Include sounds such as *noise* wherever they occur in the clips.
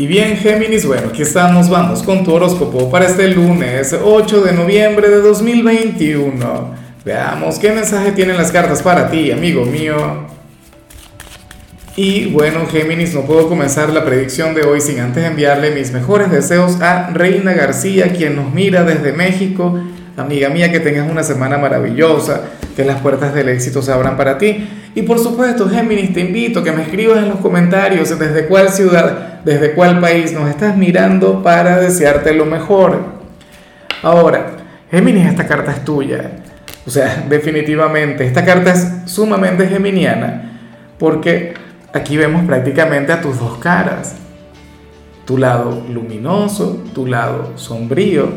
Y bien, Géminis, bueno, aquí estamos, vamos con tu horóscopo para este lunes 8 de noviembre de 2021. Veamos qué mensaje tienen las cartas para ti, amigo mío. Y bueno, Géminis, no puedo comenzar la predicción de hoy sin antes enviarle mis mejores deseos a Reina García, quien nos mira desde México. Amiga mía, que tengas una semana maravillosa, que las puertas del éxito se abran para ti. Y por supuesto, Géminis, te invito a que me escribas en los comentarios desde cuál ciudad, desde cuál país nos estás mirando para desearte lo mejor. Ahora, Géminis, esta carta es tuya. O sea, *laughs* definitivamente, esta carta es sumamente geminiana porque aquí vemos prácticamente a tus dos caras. Tu lado luminoso, tu lado sombrío,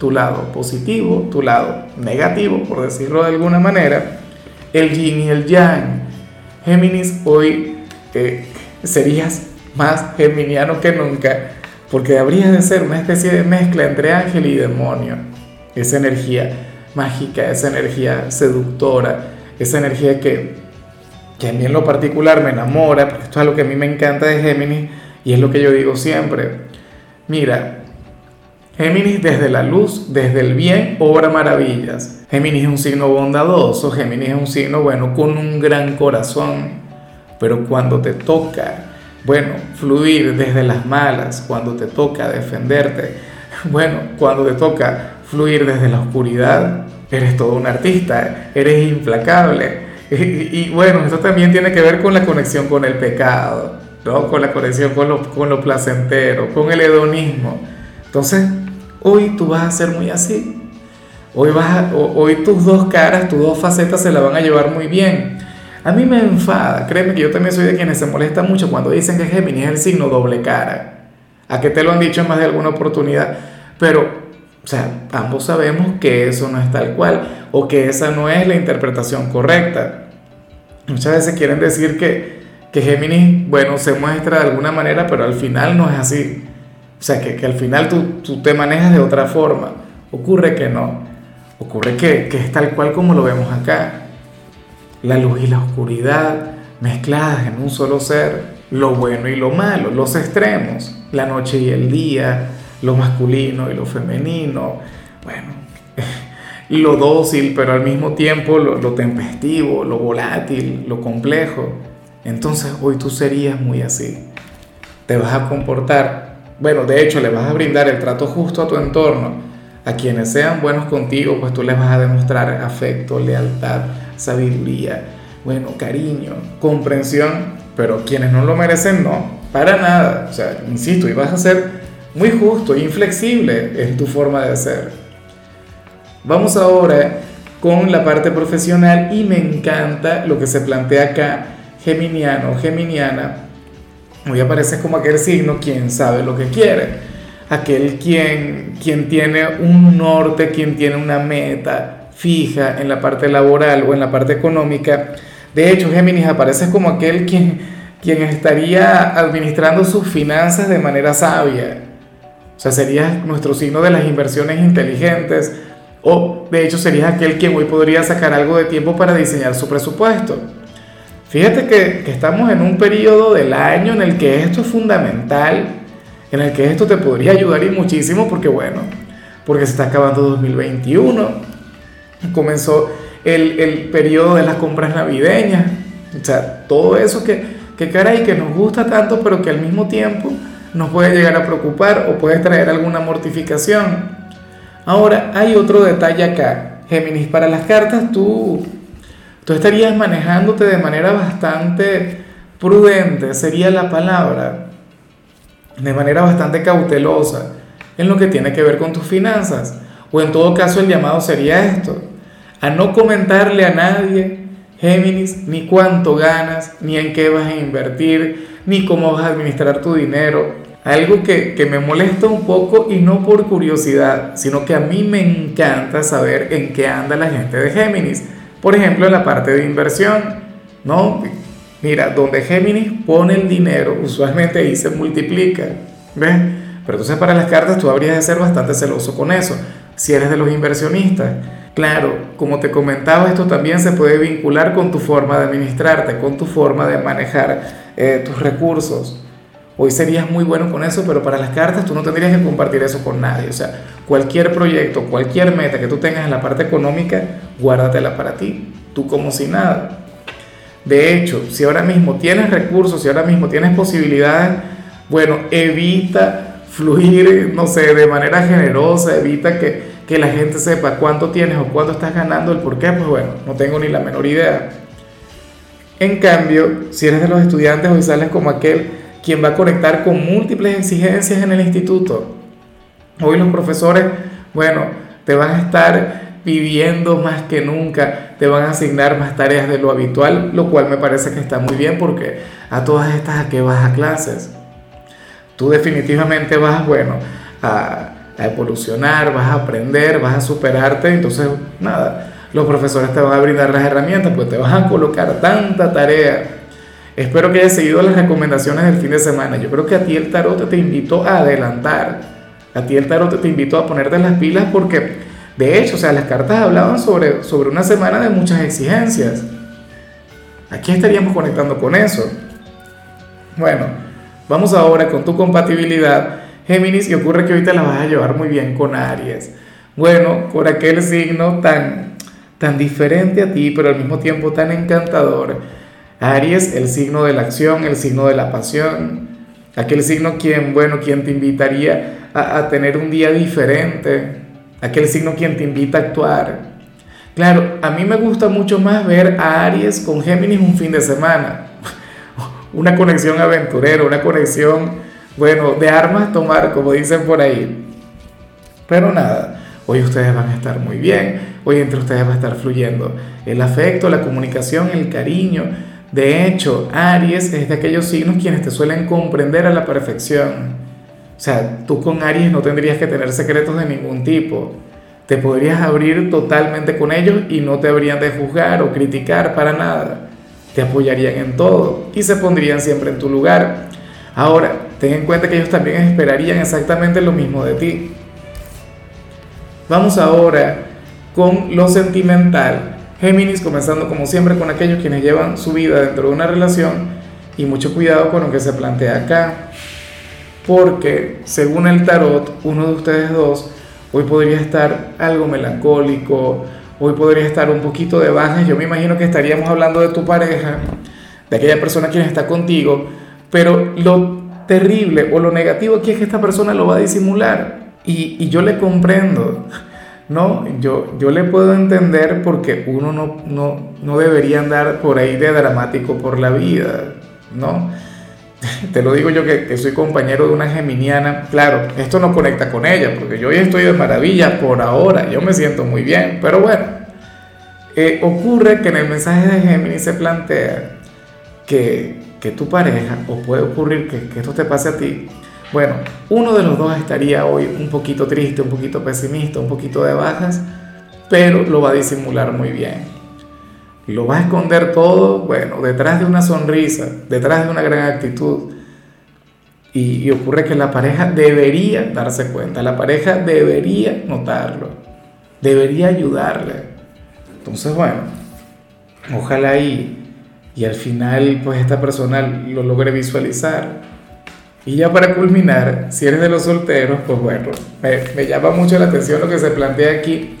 tu lado positivo, tu lado negativo, por decirlo de alguna manera, el yin y el yang. Géminis, hoy eh, serías más geminiano que nunca, porque habría de ser una especie de mezcla entre ángel y demonio. Esa energía mágica, esa energía seductora, esa energía que, que a mí en lo particular me enamora, porque esto es lo que a mí me encanta de Géminis y es lo que yo digo siempre. Mira, Géminis desde la luz, desde el bien, obra maravillas. Géminis es un signo bondadoso, Géminis es un signo, bueno, con un gran corazón. Pero cuando te toca, bueno, fluir desde las malas, cuando te toca defenderte, bueno, cuando te toca fluir desde la oscuridad, eres todo un artista, eres implacable. *laughs* Y, bueno, eso también tiene que ver con la conexión con el pecado, ¿no? Con la conexión con lo, con placentero, con el hedonismo. Entonces, hoy tú vas a ser muy así. Hoy, vas hoy tus dos caras, tus dos facetas se la van a llevar muy bien. A mí me enfada, créeme que yo también soy de quienes se molesta mucho cuando dicen que Géminis es el signo doble cara. A que te lo han dicho en más de alguna oportunidad. Pero o sea, ambos sabemos que eso no es tal cual o que esa no es la interpretación correcta. Muchas veces quieren decir que, que Géminis, bueno, se muestra de alguna manera, pero al final no es así. O sea, que, que al final tú, tú, te manejas de otra forma. Ocurre que no. Ocurre que, que es tal cual como lo vemos acá. La luz y la oscuridad mezcladas en un solo ser. Lo bueno y lo malo, los extremos. La noche y el día, lo masculino y lo femenino, bueno, *laughs* lo dócil, pero al mismo tiempo lo, tempestivo, lo volátil, lo complejo. Entonces hoy tú serías muy así. Te vas a comportar, bueno, de hecho le vas a brindar el trato justo a tu entorno. A quienes sean buenos contigo, pues tú les vas a demostrar afecto, lealtad, sabiduría, bueno, cariño, comprensión, pero quienes no lo merecen, no, para nada. O sea, insisto, y vas a ser muy justo e inflexible en tu forma de ser. Vamos ahora con la parte profesional y me encanta lo que se plantea acá, geminiano, geminiana. Hoy aparece como aquel signo quien sabe lo que quiere, aquel quien, quien tiene un norte, quien tiene una meta fija en la parte laboral o en la parte económica. De hecho, Géminis aparece como aquel quien, quien estaría administrando sus finanzas de manera sabia, o sea, sería nuestro signo de las inversiones inteligentes o de hecho sería aquel quien hoy podría sacar algo de tiempo para diseñar su presupuesto. Fíjate que, que, estamos en un periodo del año en el que esto es fundamental, en el que esto te podría ayudar y muchísimo porque bueno, porque se está acabando 2021, comenzó el, el periodo de las compras navideñas, o sea, todo eso que, que caray, que nos gusta tanto pero que al mismo tiempo nos puede llegar a preocupar o puede traer alguna mortificación. Ahora, hay otro detalle acá. Géminis, para las cartas tú, tú estarías manejándote de manera bastante prudente, sería la palabra, de manera bastante cautelosa en lo que tiene que ver con tus finanzas. O en todo caso el llamado sería esto, a no comentarle a nadie, Géminis, ni cuánto ganas, ni en qué vas a invertir, ni cómo vas a administrar tu dinero. Algo que, que, me molesta un poco y no por curiosidad, sino que a mí me encanta saber en qué anda la gente de Géminis. Por ejemplo, en la parte de inversión, ¿no? Mira, donde Géminis pone el dinero, usualmente ahí se multiplica, ¿ves? Pero entonces para las cartas tú habrías de ser bastante celoso con eso, si eres de los inversionistas. Claro, como te comentaba, esto también se puede vincular con tu forma de administrarte, con tu forma de manejar eh, tus recursos. Hoy serías muy bueno con eso, pero para las cartas tú no tendrías que compartir eso con nadie. O sea, cualquier proyecto, cualquier meta que tú tengas en la parte económica, guárdatela para ti, tú como si nada. De hecho, si ahora mismo tienes recursos, si ahora mismo tienes posibilidades, bueno, evita fluir, no sé, de manera generosa, evita que, que la gente sepa cuánto tienes o cuánto estás ganando, el por qué, pues bueno, no tengo ni la menor idea. En cambio, si eres de los estudiantes, hoy sales como aquel quien va a conectar con múltiples exigencias en el instituto. Hoy los profesores, bueno, te van a estar pidiendo más que nunca, te van a asignar más tareas de lo habitual, lo cual me parece que está muy bien porque a todas estas a qué vas a clases. Tú definitivamente vas, bueno, a, a evolucionar, vas a aprender, vas a superarte, entonces nada, los profesores te van a brindar las herramientas, pues te van a colocar tanta tarea Espero que hayas seguido las recomendaciones del fin de semana. Yo creo que a ti el tarot te invitó a adelantar. A ti el tarot te invitó a ponerte las pilas porque, de hecho, o sea, las cartas hablaban sobre, sobre una semana de muchas exigencias. Aquí estaríamos conectando con eso. Bueno, vamos ahora con tu compatibilidad, Géminis, y ocurre que ahorita la vas a llevar muy bien con Aries. Bueno, con aquel signo tan, tan diferente a ti, pero al mismo tiempo tan encantador Aries, el signo de la acción, el signo de la pasión, aquel signo quien, bueno, quien te invitaría a, tener un día diferente, aquel signo quien te invita a actuar. Claro, a mí me gusta mucho más ver a Aries con Géminis un fin de semana, *laughs* una conexión aventurera, una conexión, bueno, de armas tomar, como dicen por ahí. Pero nada, hoy ustedes van a estar muy bien, hoy entre ustedes va a estar fluyendo el afecto, la comunicación, el cariño, de hecho, Aries es de aquellos signos quienes te suelen comprender a la perfección. O sea, tú con Aries no tendrías que tener secretos de ningún tipo. Te podrías abrir totalmente con ellos y no te habrían de juzgar o criticar para nada. Te apoyarían en todo y se pondrían siempre en tu lugar. Ahora, ten en cuenta que ellos también esperarían exactamente lo mismo de ti. Vamos ahora con lo sentimental. Géminis, comenzando como siempre con aquellos quienes llevan su vida dentro de una relación y mucho cuidado con lo que se plantea acá, porque según el tarot, uno de ustedes dos hoy podría estar algo melancólico, hoy podría estar un poquito de bajas, yo me imagino que estaríamos hablando de tu pareja, de aquella persona quien está contigo, pero lo terrible o lo negativo aquí es que esta persona lo va a disimular y, y yo le comprendo. No, yo, yo le puedo entender porque uno no, no, no debería andar por ahí de dramático por la vida, ¿no? *laughs* Te lo digo yo que, soy compañero de una geminiana. Claro, esto no conecta con ella, porque yo ya estoy de maravilla por ahora, yo me siento muy bien, pero bueno, eh, ocurre que en el mensaje de Géminis se plantea que, que tu pareja, o puede ocurrir que, que esto te pase a ti, bueno, uno de los dos estaría hoy un poquito triste, un poquito pesimista, un poquito de bajas, pero lo va a disimular muy bien. Lo va a esconder todo, bueno, detrás de una sonrisa, detrás de una gran actitud. Y, ocurre que la pareja debería darse cuenta, la pareja debería notarlo, debería ayudarle. Entonces, bueno, ojalá y, y al final pues esta persona lo logre visualizar y ya para culminar, si eres de los solteros, pues bueno, me, llama mucho la atención lo que se plantea aquí,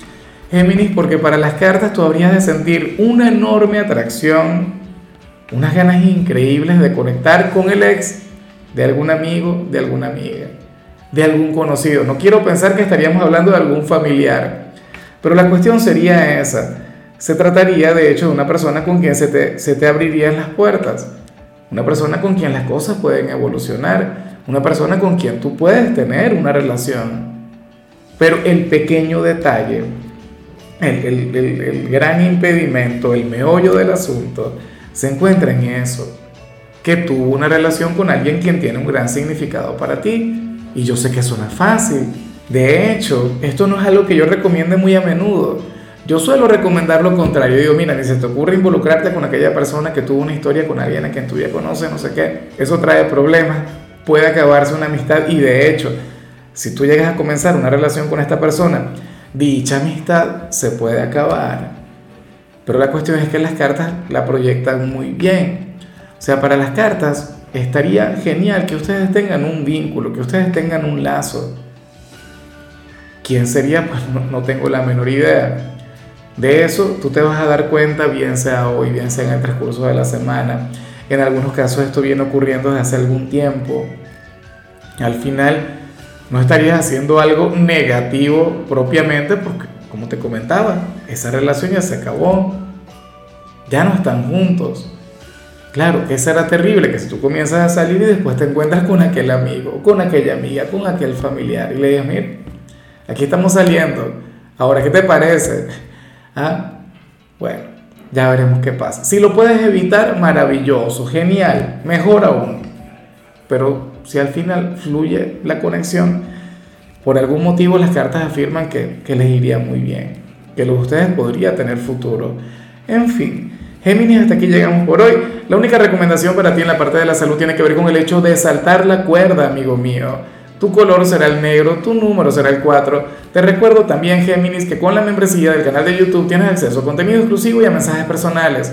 Géminis, porque para las cartas tú habrías de sentir una enorme atracción, unas ganas increíbles de conectar con el ex de algún amigo, de alguna amiga, de algún conocido. No quiero pensar que estaríamos hablando de algún familiar, pero la cuestión sería esa. Se trataría de hecho de una persona con quien se te, se te abrirían las puertas una persona con quien las cosas pueden evolucionar, una persona con quien tú puedes tener una relación. Pero el pequeño detalle, el, gran impedimento, el meollo del asunto, se encuentra en eso, que tuvo una relación con alguien quien tiene un gran significado para ti. Y yo sé que es fácil. De hecho, esto no es algo que yo recomiende muy a menudo yo suelo recomendar lo contrario. Digo, mira, ni se te ocurre involucrarte con aquella persona que tuvo una historia con alguien a quien tú ya conoces, no sé qué. Eso trae problemas. Puede acabarse una amistad y de hecho, si tú llegas a comenzar una relación con esta persona, dicha amistad se puede acabar. Pero la cuestión es que las cartas la proyectan muy bien. O sea, para las cartas, estaría genial que ustedes tengan un vínculo, que ustedes tengan un lazo. ¿Quién sería? Pues no, tengo la menor idea. De eso tú te vas a dar cuenta, bien sea hoy, bien sea en el transcurso de la semana. En algunos casos esto viene ocurriendo desde hace algún tiempo. Al final no estarías haciendo algo negativo propiamente porque, como te comentaba, esa relación ya se acabó. Ya no están juntos. Claro, que será terrible que si tú comienzas a salir y después te encuentras con aquel amigo, con aquella amiga, con aquel familiar y le dices, mira, aquí estamos saliendo, ahora, ¿qué te parece? ¿Ah? Bueno, ya veremos qué pasa. Si lo puedes evitar, maravilloso, genial, mejor aún. Pero si al final fluye la conexión, por algún motivo las cartas afirman que, que les iría muy bien, que lo de ustedes podría tener futuro. En fin. Géminis, hasta aquí llegamos por hoy. La única recomendación para ti en la parte de la salud tiene que ver con el hecho de saltar la cuerda, amigo mío. Tu color será el negro, tu número será el 4. Te recuerdo también, Géminis, que con la membresía del canal de YouTube tienes acceso a contenido exclusivo y a mensajes personales.